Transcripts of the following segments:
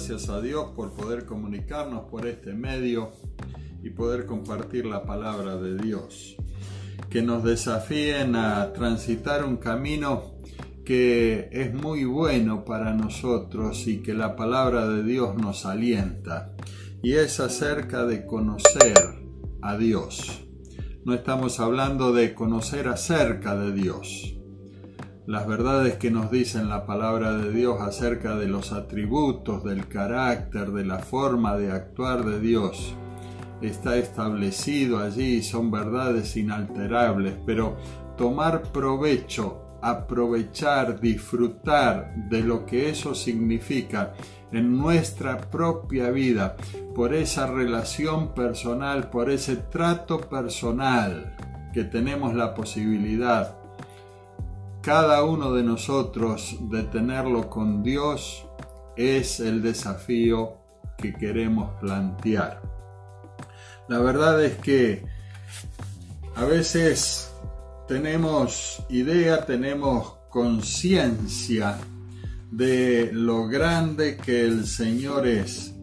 gracias a Dios por poder comunicarnos por este medio y poder compartir la palabra de Dios. Que nos desafíen a transitar un camino que es muy bueno para nosotros y que la palabra de Dios nos alienta. Y es acerca de conocer a Dios. No estamos hablando de conocer acerca de Dios las verdades que nos dicen la palabra de Dios acerca de los atributos, del carácter, de la forma de actuar de Dios. Está establecido allí, son verdades inalterables, pero tomar provecho, aprovechar, disfrutar de lo que eso significa en nuestra propia vida, por esa relación personal, por ese trato personal que tenemos la posibilidad cada uno de nosotros de tenerlo con Dios es el desafío que queremos plantear. La verdad es que a veces tenemos idea, tenemos conciencia de lo grande que el Señor es,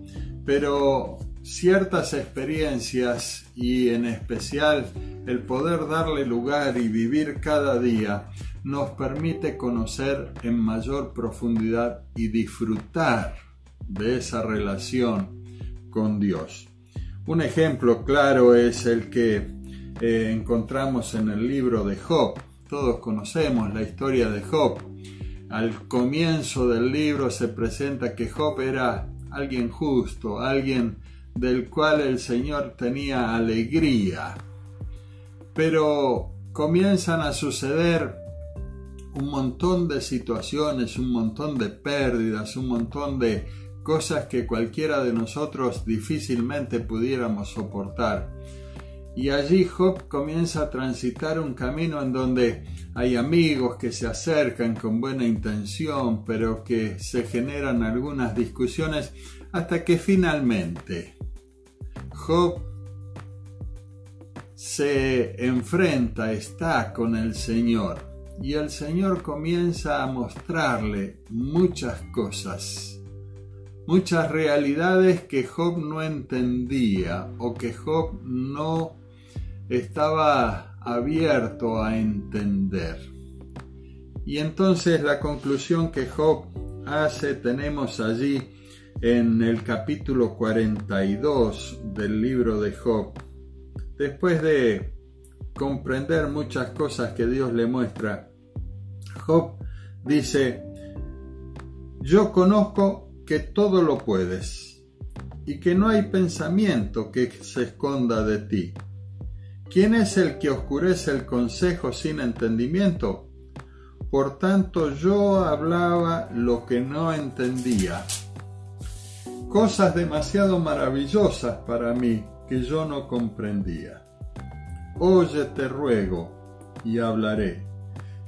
pero ciertas experiencias y en especial el poder darle lugar y vivir cada día nos permite conocer en mayor profundidad y disfrutar de esa relación con Dios. Un ejemplo claro es el que eh, encontramos en el libro de Job. Todos conocemos la historia de Job. Al comienzo del libro se presenta que Job era alguien justo, alguien del cual el Señor tenía alegría. Pero comienzan a suceder un montón de situaciones, un montón de pérdidas, un montón de cosas que cualquiera de nosotros difícilmente pudiéramos soportar. Y allí Job comienza a transitar un camino en donde hay amigos que se acercan con buena intención, pero que se generan algunas discusiones hasta que finalmente Job se enfrenta, está con el Señor y el Señor comienza a mostrarle muchas cosas, muchas realidades que Job no entendía o que Job no estaba abierto a entender. Y entonces la conclusión que Job hace tenemos allí en el capítulo 42 del libro de Job. Después de comprender muchas cosas que Dios le muestra. Job dice, yo conozco que todo lo puedes y que no hay pensamiento que se esconda de ti. ¿Quién es el que oscurece el consejo sin entendimiento? Por tanto yo hablaba lo que no entendía. Cosas demasiado maravillosas para mí que yo no comprendía. Oye, te ruego, y hablaré.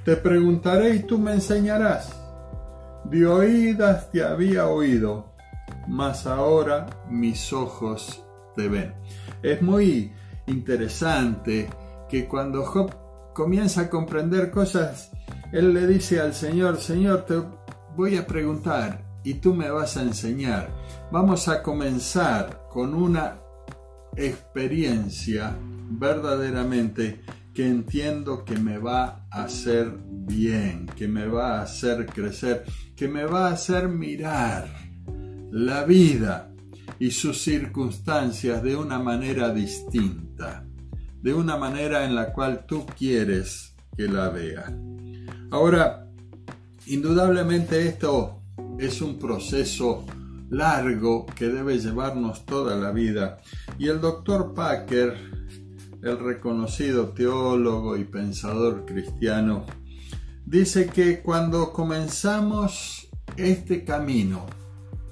Te preguntaré y tú me enseñarás. De oídas te había oído, mas ahora mis ojos te ven. Es muy interesante que cuando Job comienza a comprender cosas, él le dice al Señor, Señor, te voy a preguntar y tú me vas a enseñar. Vamos a comenzar con una experiencia verdaderamente que entiendo que me va a hacer bien, que me va a hacer crecer, que me va a hacer mirar la vida y sus circunstancias de una manera distinta, de una manera en la cual tú quieres que la vea. Ahora, indudablemente esto es un proceso largo que debe llevarnos toda la vida. Y el doctor Packer, el reconocido teólogo y pensador cristiano, dice que cuando comenzamos este camino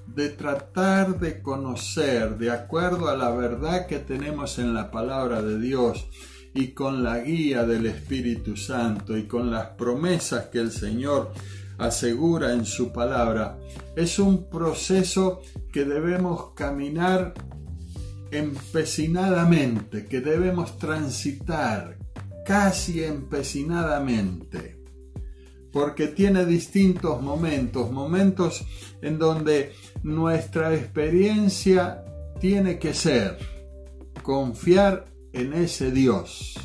de tratar de conocer de acuerdo a la verdad que tenemos en la palabra de Dios y con la guía del Espíritu Santo y con las promesas que el Señor asegura en su palabra, es un proceso que debemos caminar empecinadamente, que debemos transitar casi empecinadamente, porque tiene distintos momentos, momentos en donde nuestra experiencia tiene que ser confiar en ese Dios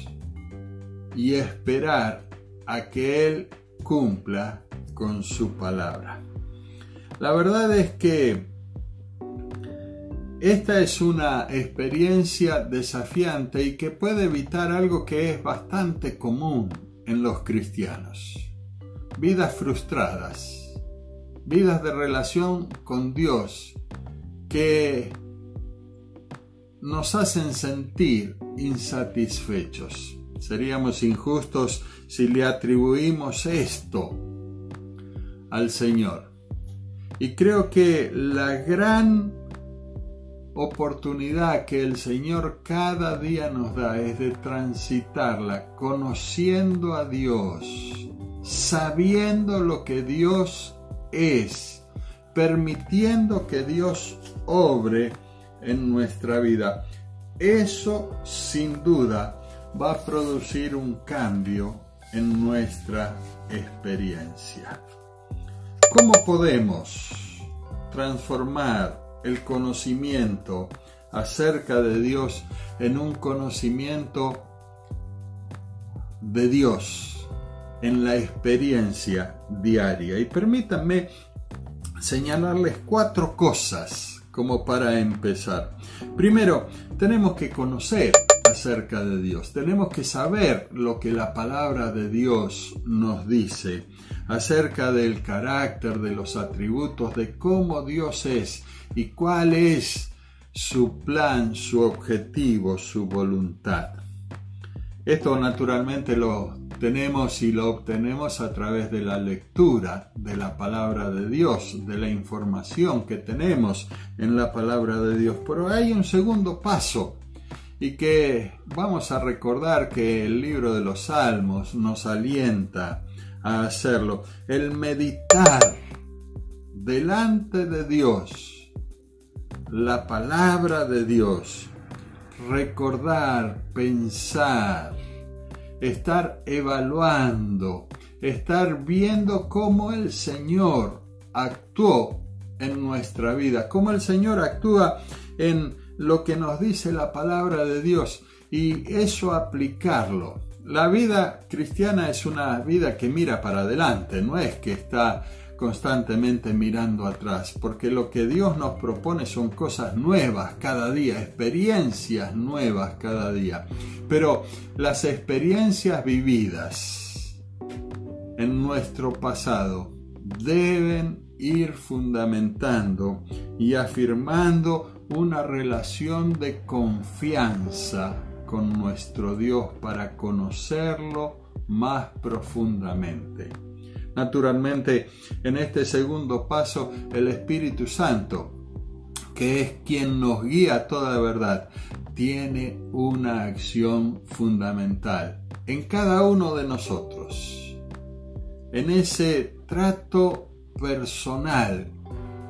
y esperar a que Él cumpla con su palabra. La verdad es que esta es una experiencia desafiante y que puede evitar algo que es bastante común en los cristianos. Vidas frustradas, vidas de relación con Dios que nos hacen sentir insatisfechos. Seríamos injustos si le atribuimos esto al Señor. Y creo que la gran oportunidad que el Señor cada día nos da es de transitarla conociendo a Dios, sabiendo lo que Dios es, permitiendo que Dios obre en nuestra vida. Eso sin duda va a producir un cambio en nuestra experiencia. ¿Cómo podemos transformar el conocimiento acerca de Dios en un conocimiento de Dios en la experiencia diaria? Y permítanme señalarles cuatro cosas como para empezar. Primero, tenemos que conocer acerca de Dios. Tenemos que saber lo que la palabra de Dios nos dice acerca del carácter, de los atributos, de cómo Dios es y cuál es su plan, su objetivo, su voluntad. Esto naturalmente lo tenemos y lo obtenemos a través de la lectura de la palabra de Dios, de la información que tenemos en la palabra de Dios. Pero hay un segundo paso y que vamos a recordar que el libro de los Salmos nos alienta a hacerlo. El meditar delante de Dios, la palabra de Dios, recordar, pensar, estar evaluando, estar viendo cómo el Señor actuó en nuestra vida, cómo el Señor actúa en lo que nos dice la palabra de Dios y eso aplicarlo. La vida cristiana es una vida que mira para adelante, no es que está constantemente mirando atrás, porque lo que Dios nos propone son cosas nuevas cada día, experiencias nuevas cada día. Pero las experiencias vividas en nuestro pasado deben ir fundamentando y afirmando una relación de confianza con nuestro Dios para conocerlo más profundamente. Naturalmente, en este segundo paso, el Espíritu Santo, que es quien nos guía a toda verdad, tiene una acción fundamental en cada uno de nosotros, en ese trato personal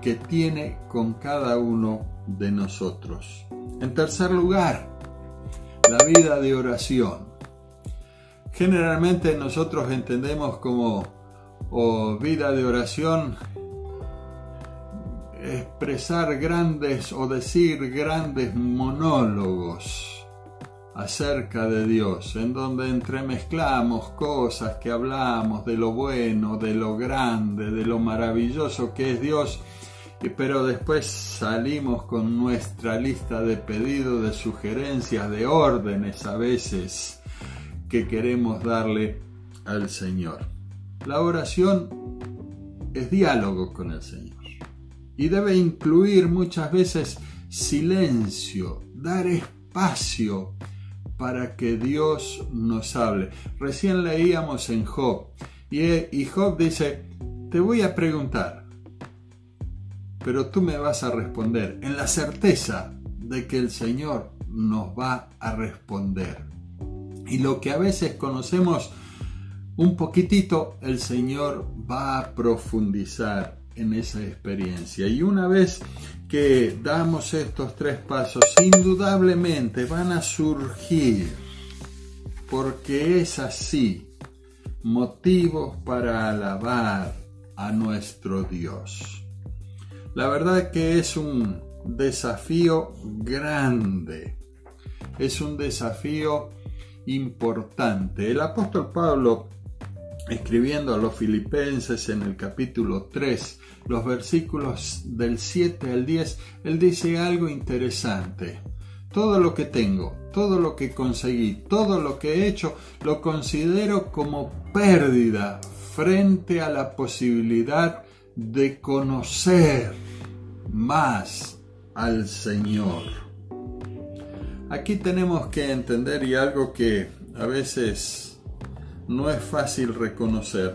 que tiene con cada uno de nosotros. En tercer lugar, la vida de oración. Generalmente nosotros entendemos como o vida de oración, expresar grandes o decir grandes monólogos acerca de Dios, en donde entremezclamos cosas que hablamos de lo bueno, de lo grande, de lo maravilloso que es Dios, pero después salimos con nuestra lista de pedidos, de sugerencias, de órdenes a veces que queremos darle al Señor. La oración es diálogo con el Señor y debe incluir muchas veces silencio, dar espacio para que Dios nos hable. Recién leíamos en Job y Job dice, te voy a preguntar, pero tú me vas a responder en la certeza de que el Señor nos va a responder. Y lo que a veces conocemos un poquitito el Señor va a profundizar en esa experiencia. Y una vez que damos estos tres pasos, indudablemente van a surgir, porque es así, motivos para alabar a nuestro Dios. La verdad que es un desafío grande, es un desafío importante. El apóstol Pablo, escribiendo a los filipenses en el capítulo 3, los versículos del 7 al 10, él dice algo interesante. Todo lo que tengo, todo lo que conseguí, todo lo que he hecho, lo considero como pérdida frente a la posibilidad de conocer más al Señor. Aquí tenemos que entender y algo que a veces no es fácil reconocer,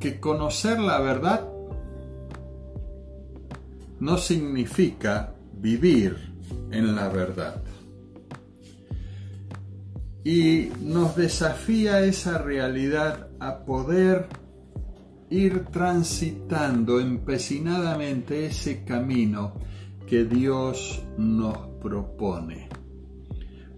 que conocer la verdad no significa vivir en la verdad. Y nos desafía esa realidad a poder ir transitando empecinadamente ese camino que Dios nos propone.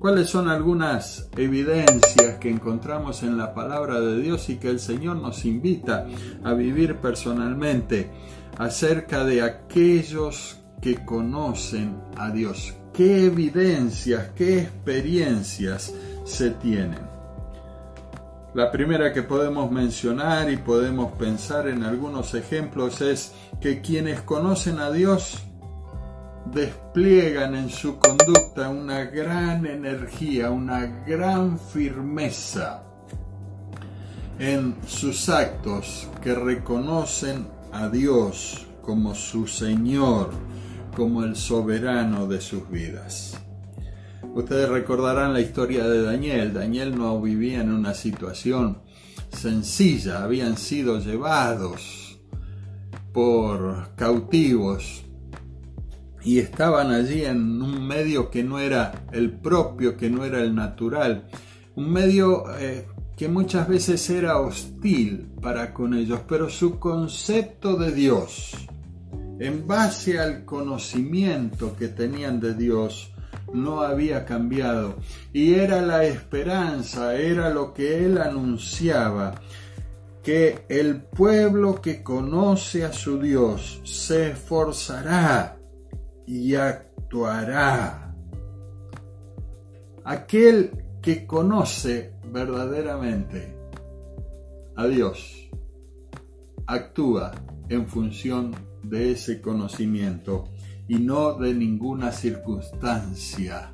¿Cuáles son algunas evidencias que encontramos en la palabra de Dios y que el Señor nos invita a vivir personalmente acerca de aquellos que conocen a Dios? ¿Qué evidencias, qué experiencias se tienen? La primera que podemos mencionar y podemos pensar en algunos ejemplos es que quienes conocen a Dios despliegan en su conducta una gran energía, una gran firmeza en sus actos que reconocen a Dios como su Señor, como el soberano de sus vidas. Ustedes recordarán la historia de Daniel. Daniel no vivía en una situación sencilla, habían sido llevados por cautivos y estaban allí en un medio que no era el propio, que no era el natural, un medio eh, que muchas veces era hostil para con ellos, pero su concepto de Dios, en base al conocimiento que tenían de Dios, no había cambiado. Y era la esperanza, era lo que él anunciaba, que el pueblo que conoce a su Dios se esforzará y actuará. Aquel que conoce verdaderamente a Dios actúa en función de ese conocimiento y no de ninguna circunstancia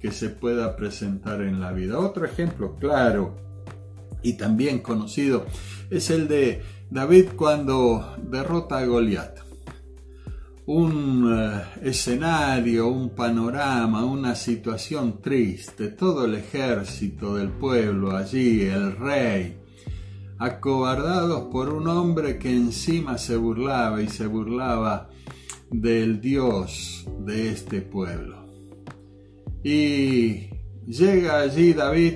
que se pueda presentar en la vida. Otro ejemplo claro y también conocido es el de David cuando derrota a Goliat. Un eh, escenario, un panorama, una situación triste, todo el ejército del pueblo allí, el rey, acobardados por un hombre que encima se burlaba y se burlaba del Dios de este pueblo. Y llega allí David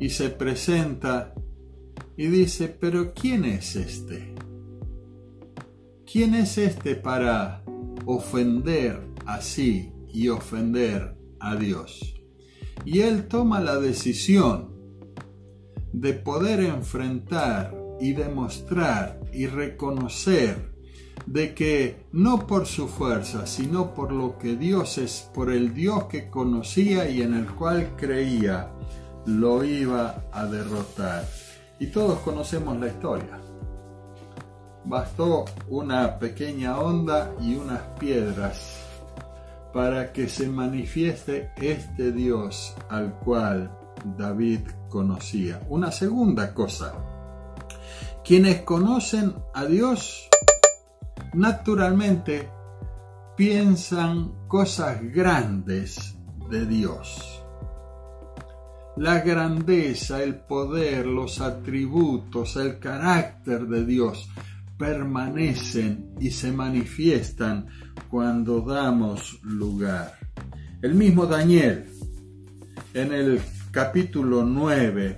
y se presenta y dice, pero ¿quién es este? ¿Quién es este para ofender así y ofender a Dios? Y él toma la decisión de poder enfrentar y demostrar y reconocer de que no por su fuerza, sino por lo que Dios es, por el Dios que conocía y en el cual creía, lo iba a derrotar. Y todos conocemos la historia. Bastó una pequeña onda y unas piedras para que se manifieste este Dios al cual David conocía. Una segunda cosa, quienes conocen a Dios naturalmente piensan cosas grandes de Dios. La grandeza, el poder, los atributos, el carácter de Dios permanecen y se manifiestan cuando damos lugar. El mismo Daniel en el capítulo 9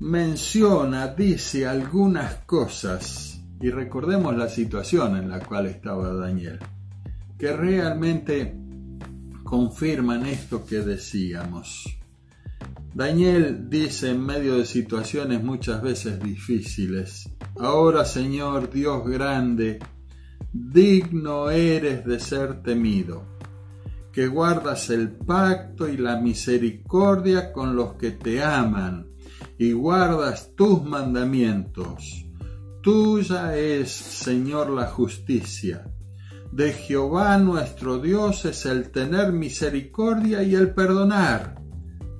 menciona, dice algunas cosas, y recordemos la situación en la cual estaba Daniel, que realmente confirman esto que decíamos. Daniel dice en medio de situaciones muchas veces difíciles, Ahora Señor Dios grande, digno eres de ser temido, que guardas el pacto y la misericordia con los que te aman, y guardas tus mandamientos. Tuya es, Señor, la justicia. De Jehová nuestro Dios es el tener misericordia y el perdonar.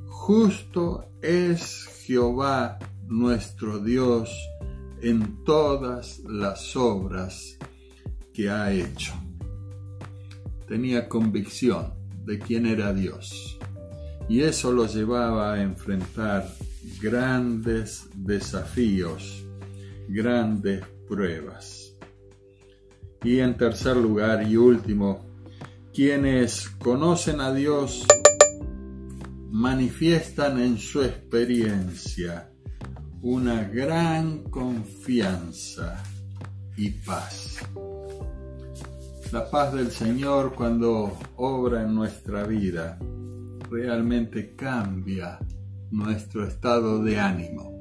Justo es Jehová nuestro Dios en todas las obras que ha hecho. Tenía convicción de quién era Dios y eso lo llevaba a enfrentar grandes desafíos, grandes pruebas. Y en tercer lugar y último, quienes conocen a Dios manifiestan en su experiencia una gran confianza y paz. La paz del Señor cuando obra en nuestra vida realmente cambia nuestro estado de ánimo.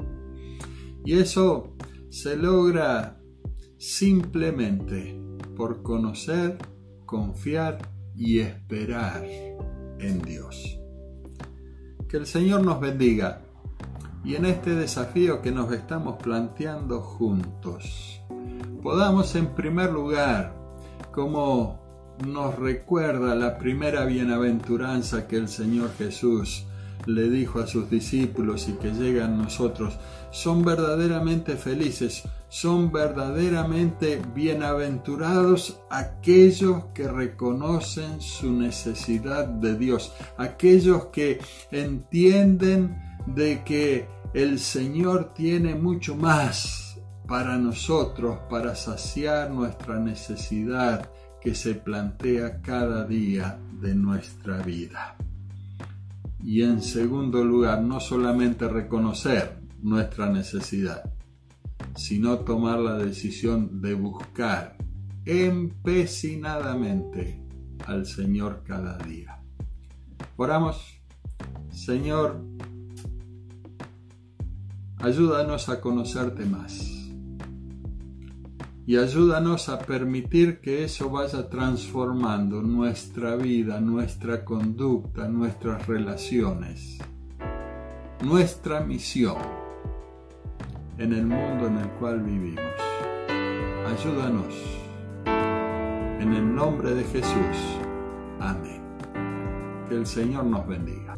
Y eso se logra simplemente por conocer, confiar y esperar en Dios. Que el Señor nos bendiga y en este desafío que nos estamos planteando juntos, podamos en primer lugar, como nos recuerda la primera bienaventuranza que el Señor Jesús le dijo a sus discípulos y que llega a nosotros, son verdaderamente felices, son verdaderamente bienaventurados aquellos que reconocen su necesidad de Dios, aquellos que entienden de que el Señor tiene mucho más para nosotros, para saciar nuestra necesidad que se plantea cada día de nuestra vida. Y en segundo lugar, no solamente reconocer nuestra necesidad, sino tomar la decisión de buscar empecinadamente al Señor cada día. Oramos, Señor, ayúdanos a conocerte más y ayúdanos a permitir que eso vaya transformando nuestra vida, nuestra conducta, nuestras relaciones, nuestra misión en el mundo en el cual vivimos. Ayúdanos. En el nombre de Jesús. Amén. Que el Señor nos bendiga.